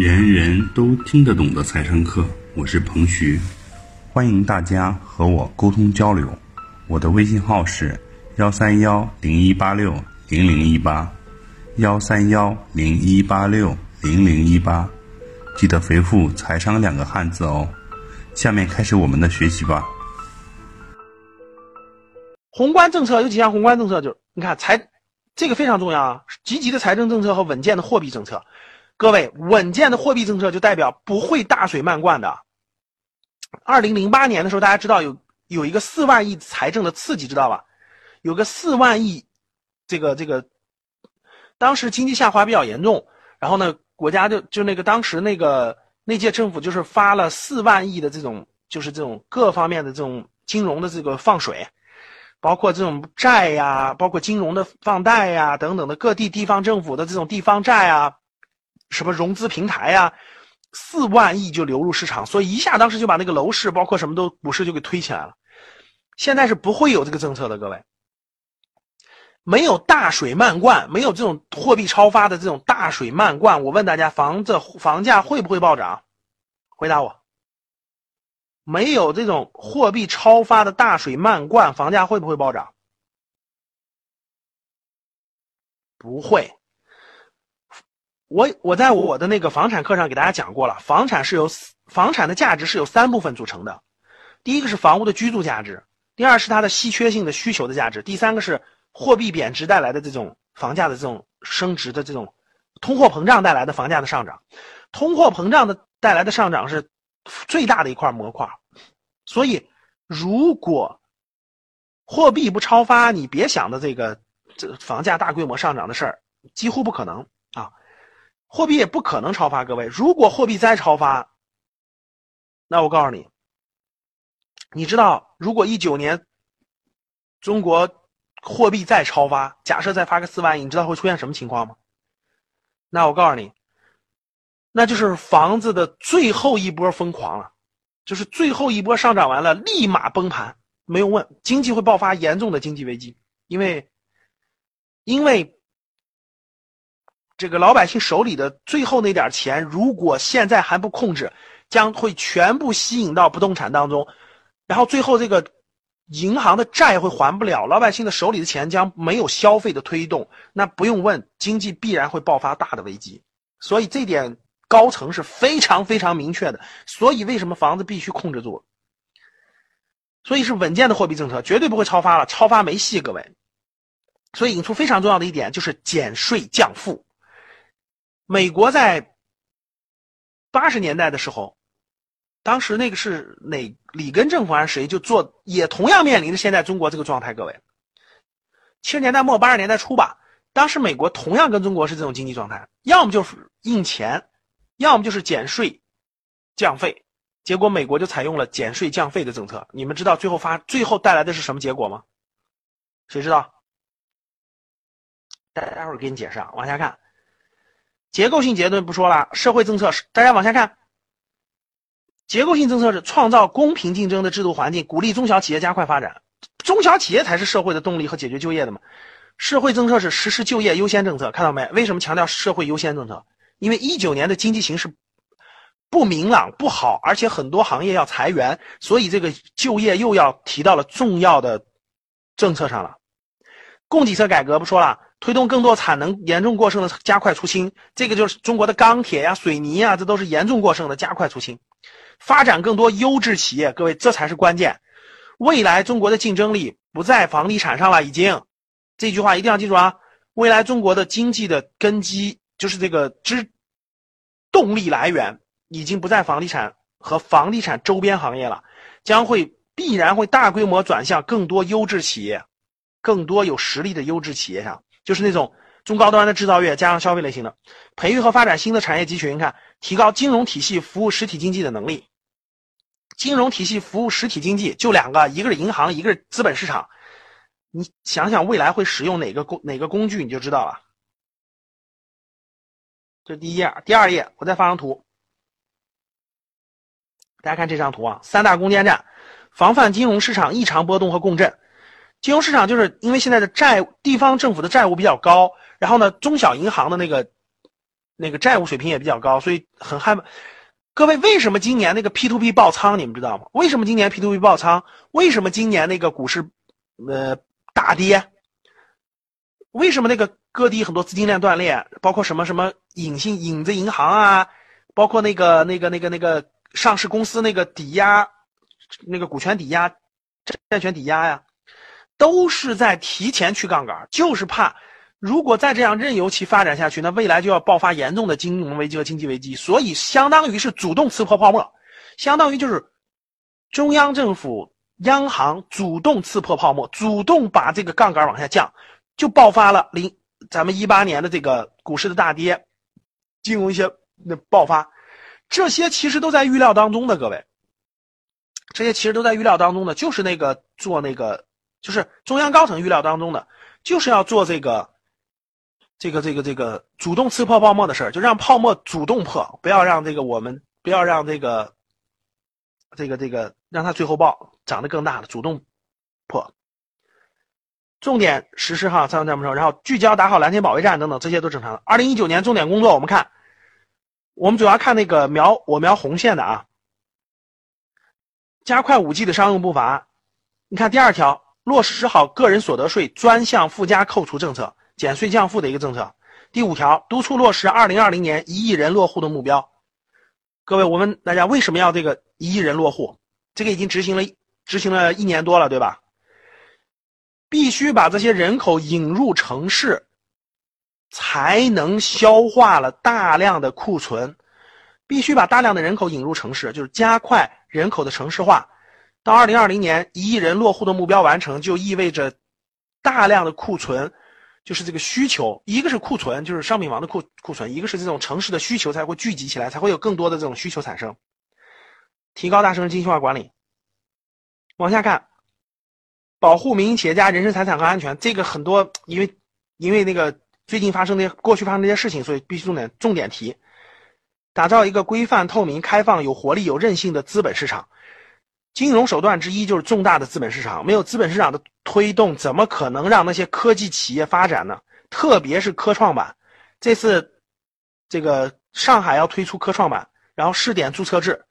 人人都听得懂的财商课，我是彭徐，欢迎大家和我沟通交流。我的微信号是幺三幺零一八六零零一八，幺三幺零一八六零零一八，记得回复“财商”两个汉字哦。下面开始我们的学习吧。宏观政策有几项宏观政策，就是你看财，这个非常重要啊，积极的财政政策和稳健的货币政策。各位，稳健的货币政策就代表不会大水漫灌的。二零零八年的时候，大家知道有有一个四万亿财政的刺激，知道吧？有个四万亿，这个这个，当时经济下滑比较严重，然后呢，国家就就那个当时那个那届政府就是发了四万亿的这种，就是这种各方面的这种金融的这个放水，包括这种债呀，包括金融的放贷呀等等的各地地方政府的这种地方债啊。什么融资平台呀，四万亿就流入市场，所以一下当时就把那个楼市，包括什么都股市就给推起来了。现在是不会有这个政策的，各位，没有大水漫灌，没有这种货币超发的这种大水漫灌。我问大家，房子房价会不会暴涨？回答我，没有这种货币超发的大水漫灌，房价会不会暴涨？不会。我我在我的那个房产课上给大家讲过了，房产是由房产的价值是由三部分组成的，第一个是房屋的居住价值，第二是它的稀缺性的需求的价值，第三个是货币贬值带来的这种房价的这种升值的这种通货膨胀带来的房价的上涨，通货膨胀的带来的上涨是最大的一块模块，所以如果货币不超发，你别想的这个这房价大规模上涨的事儿，几乎不可能。货币也不可能超发，各位。如果货币再超发，那我告诉你，你知道，如果一九年中国货币再超发，假设再发个四万亿，你知道会出现什么情况吗？那我告诉你，那就是房子的最后一波疯狂了，就是最后一波上涨完了，立马崩盘，没有问，经济会爆发严重的经济危机，因为，因为。这个老百姓手里的最后那点钱，如果现在还不控制，将会全部吸引到不动产当中，然后最后这个银行的债会还不了，老百姓的手里的钱将没有消费的推动，那不用问，经济必然会爆发大的危机。所以这点高层是非常非常明确的。所以为什么房子必须控制住？所以是稳健的货币政策，绝对不会超发了，超发没戏，各位。所以引出非常重要的一点就是减税降负。美国在八十年代的时候，当时那个是哪里根政府还是谁就做，也同样面临着现在中国这个状态。各位，七十年代末八十年代初吧，当时美国同样跟中国是这种经济状态，要么就是印钱，要么就是减税降费。结果美国就采用了减税降费的政策。你们知道最后发最后带来的是什么结果吗？谁知道？待会儿给你解释啊，往下看。结构性结论不说了，社会政策是大家往下看。结构性政策是创造公平竞争的制度环境，鼓励中小企业加快发展。中小企业才是社会的动力和解决就业的嘛。社会政策是实施就业优先政策，看到没？为什么强调社会优先政策？因为一九年的经济形势不明朗不好，而且很多行业要裁员，所以这个就业又要提到了重要的政策上了。供给侧改革不说了。推动更多产能严重过剩的加快出清，这个就是中国的钢铁呀、水泥呀，这都是严重过剩的，加快出清。发展更多优质企业，各位这才是关键。未来中国的竞争力不在房地产上了，已经，这句话一定要记住啊！未来中国的经济的根基就是这个之动力来源，已经不在房地产和房地产周边行业了，将会必然会大规模转向更多优质企业，更多有实力的优质企业上。就是那种中高端的制造业加上消费类型的，培育和发展新的产业集群，你看提高金融体系服务实体经济的能力。金融体系服务实体经济就两个，一个是银行，一个是资本市场。你想想未来会使用哪个工哪个工具，你就知道了。这是第一页，第二页我再发张图，大家看这张图啊，三大攻坚战，防范金融市场异常波动和共振。金融市场就是因为现在的债，地方政府的债务比较高，然后呢，中小银行的那个那个债务水平也比较高，所以很害怕。各位，为什么今年那个 P to P 爆仓？你们知道吗？为什么今年 P to P 爆仓？为什么今年那个股市呃大跌？为什么那个各地很多资金链断裂？包括什么什么影信影子银行啊，包括那个那个那个那个上市公司那个抵押，那个股权抵押、债权抵押呀，都是在提前去杠杆，就是怕。如果再这样任由其发展下去，那未来就要爆发严重的金融危机和经济危机。所以，相当于是主动刺破泡沫，相当于就是中央政府、央行主动刺破泡沫，主动把这个杠杆往下降，就爆发了零咱们一八年的这个股市的大跌，金融一些那爆发，这些其实都在预料当中的，各位，这些其实都在预料当中的，就是那个做那个，就是中央高层预料当中的，就是要做这个。这个这个这个主动刺破泡沫的事儿，就让泡沫主动破，不要让这个我们不要让这个这个这个让它最后爆涨得更大的主动破。重点实施哈，像这么说，然后聚焦打好蓝天保卫战等等，这些都正常的。二零一九年重点工作，我们看，我们主要看那个描我描红线的啊，加快五 G 的商用步伐。你看第二条，落实好个人所得税专项附加扣除政策。减税降负的一个政策。第五条，督促落实二零二零年一亿人落户的目标。各位，我问大家为什么要这个一亿人落户？这个已经执行了执行了一年多了，对吧？必须把这些人口引入城市，才能消化了大量的库存。必须把大量的人口引入城市，就是加快人口的城市化。到二零二零年一亿人落户的目标完成，就意味着大量的库存。就是这个需求，一个是库存，就是商品房的库库存；一个是这种城市的需求才会聚集起来，才会有更多的这种需求产生。提高大城市精细化管理。往下看，保护民营企业家人身财产和安全，这个很多，因为因为那个最近发生的过去发生那些事情，所以必须重点重点提。打造一个规范、透明、开放、有活力、有韧性的资本市场。金融手段之一就是重大的资本市场，没有资本市场的推动，怎么可能让那些科技企业发展呢？特别是科创板，这次这个上海要推出科创板，然后试点注册制，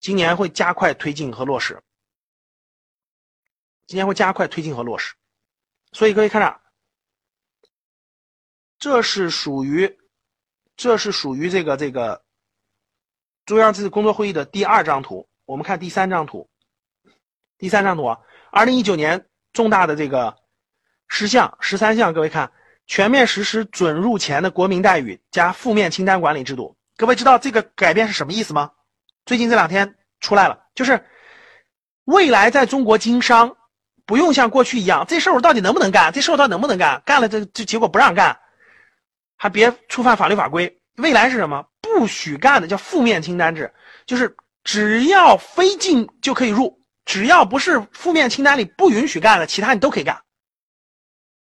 今年会加快推进和落实。今年会加快推进和落实，所以各位看着，这是属于，这是属于这个这个中央这次工作会议的第二张图。我们看第三张图。第三张图，二零一九年重大的这个十项十三项，各位看，全面实施准入前的国民待遇加负面清单管理制度。各位知道这个改变是什么意思吗？最近这两天出来了，就是未来在中国经商不用像过去一样，这事儿我到底能不能干？这事儿我到底能不能干？干了这这结果不让干，还别触犯法律法规。未来是什么？不许干的叫负面清单制，就是只要非进就可以入。只要不是负面清单里不允许干的，其他你都可以干。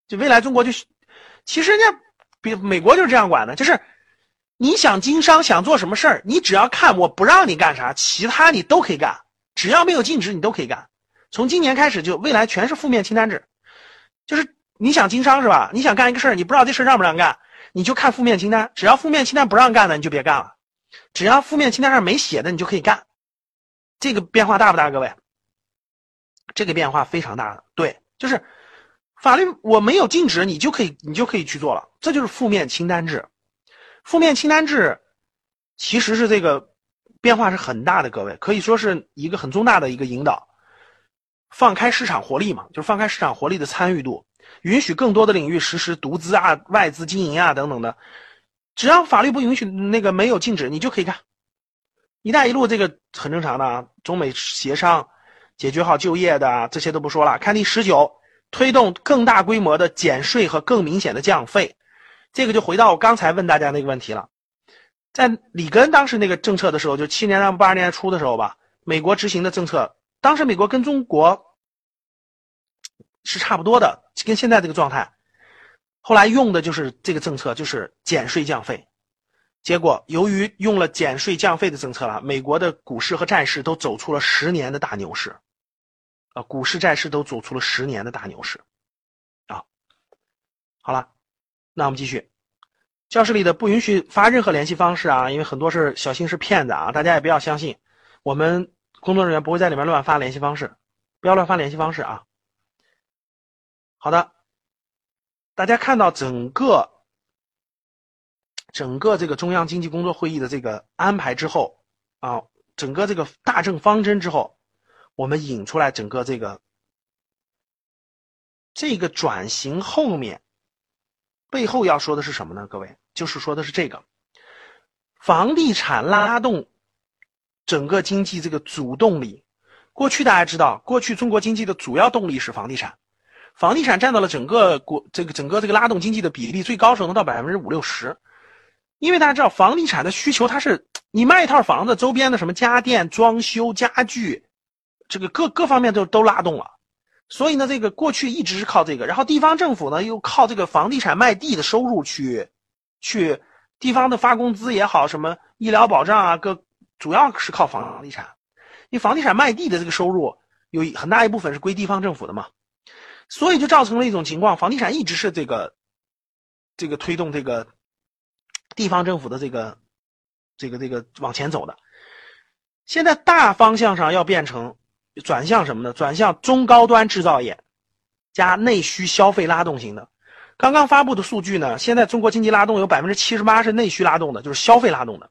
就未来中国就，其实人家比美国就是这样管的，就是你想经商想做什么事儿，你只要看我不让你干啥，其他你都可以干，只要没有禁止你都可以干。从今年开始就未来全是负面清单制，就是你想经商是吧？你想干一个事儿，你不知道这事儿让不让干，你就看负面清单，只要负面清单不让干的你就别干了，只要负面清单上没写的你就可以干。这个变化大不大，各位？这个变化非常大的，对，就是法律我没有禁止你就可以，你就可以去做了，这就是负面清单制。负面清单制其实是这个变化是很大的，各位可以说是一个很重大的一个引导，放开市场活力嘛，就是放开市场活力的参与度，允许更多的领域实施独资啊、外资经营啊等等的，只要法律不允许那个没有禁止，你就可以干。一带一路这个很正常的啊，中美协商。解决好就业的这些都不说了，看第十九，推动更大规模的减税和更明显的降费，这个就回到我刚才问大家那个问题了，在里根当时那个政策的时候，就七年到八十年代初的时候吧，美国执行的政策，当时美国跟中国是差不多的，跟现在这个状态，后来用的就是这个政策，就是减税降费。结果，由于用了减税降费的政策了，美国的股市和债市都走出了十年的大牛市。啊，股市、债市都走出了十年的大牛市，啊，好了，那我们继续。教室里的不允许发任何联系方式啊，因为很多是小心是骗子啊，大家也不要相信。我们工作人员不会在里面乱发联系方式，不要乱发联系方式啊。好的，大家看到整个整个这个中央经济工作会议的这个安排之后啊，整个这个大政方针之后，我们引出来整个这个这个转型后面。背后要说的是什么呢？各位，就是说的是这个，房地产拉动整个经济这个主动力。过去大家知道，过去中国经济的主要动力是房地产，房地产占到了整个国这个整个这个拉动经济的比例最高时候能到百分之五六十。因为大家知道，房地产的需求它是你卖一套房子，周边的什么家电、装修、家具，这个各各方面都都拉动了。所以呢，这个过去一直是靠这个，然后地方政府呢又靠这个房地产卖地的收入去，去地方的发工资也好，什么医疗保障啊，各主要是靠房地产，因为房地产卖地的这个收入有很大一部分是归地方政府的嘛，所以就造成了一种情况，房地产一直是这个，这个推动这个地方政府的这个，这个这个往前走的，现在大方向上要变成。转向什么呢？转向中高端制造业，加内需消费拉动型的。刚刚发布的数据呢，现在中国经济拉动有百分之七十八是内需拉动的，就是消费拉动的。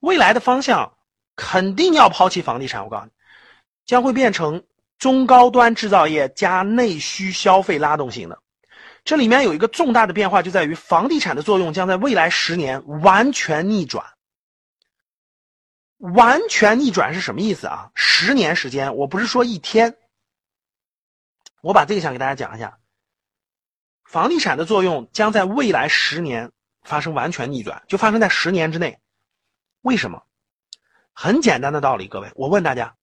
未来的方向肯定要抛弃房地产，我告诉你，将会变成中高端制造业加内需消费拉动型的。这里面有一个重大的变化，就在于房地产的作用将在未来十年完全逆转。完全逆转是什么意思啊？十年时间，我不是说一天。我把这个想给大家讲一下，房地产的作用将在未来十年发生完全逆转，就发生在十年之内。为什么？很简单的道理，各位，我问大家，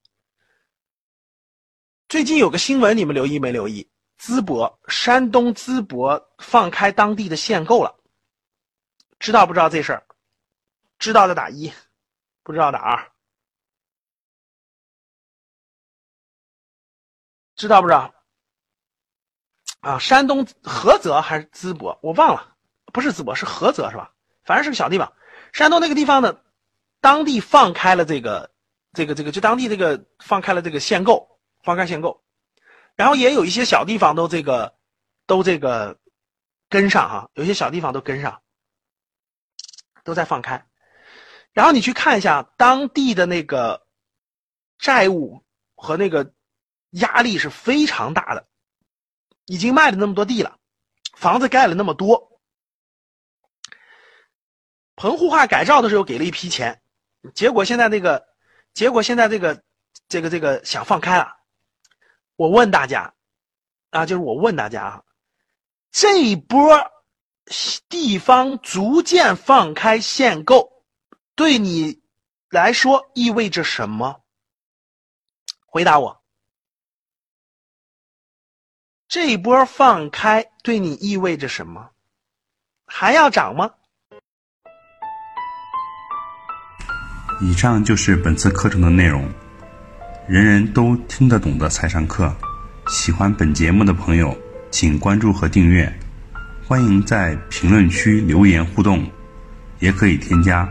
最近有个新闻，你们留意没留意？淄博，山东淄博放开当地的限购了，知道不知道这事儿？知道的打一。不知道的啊？知道不知道？啊，山东菏泽还是淄博？我忘了，不是淄博，是菏泽是吧？反正是个小地方。山东那个地方呢，当地放开了这个，这个，这个，就当地这个放开了这个限购，放开限购，然后也有一些小地方都这个，都这个跟上哈，有些小地方都跟上，都在放开。然后你去看一下当地的那个债务和那个压力是非常大的，已经卖了那么多地了，房子盖了那么多，棚户化改造的时候给了一批钱，结果现在那个，结果现在这个这个这个想放开了，我问大家啊，就是我问大家啊，这一波地方逐渐放开限购。对你来说意味着什么？回答我。这一波放开对你意味着什么？还要涨吗？以上就是本次课程的内容，人人都听得懂的财商课。喜欢本节目的朋友，请关注和订阅。欢迎在评论区留言互动，也可以添加。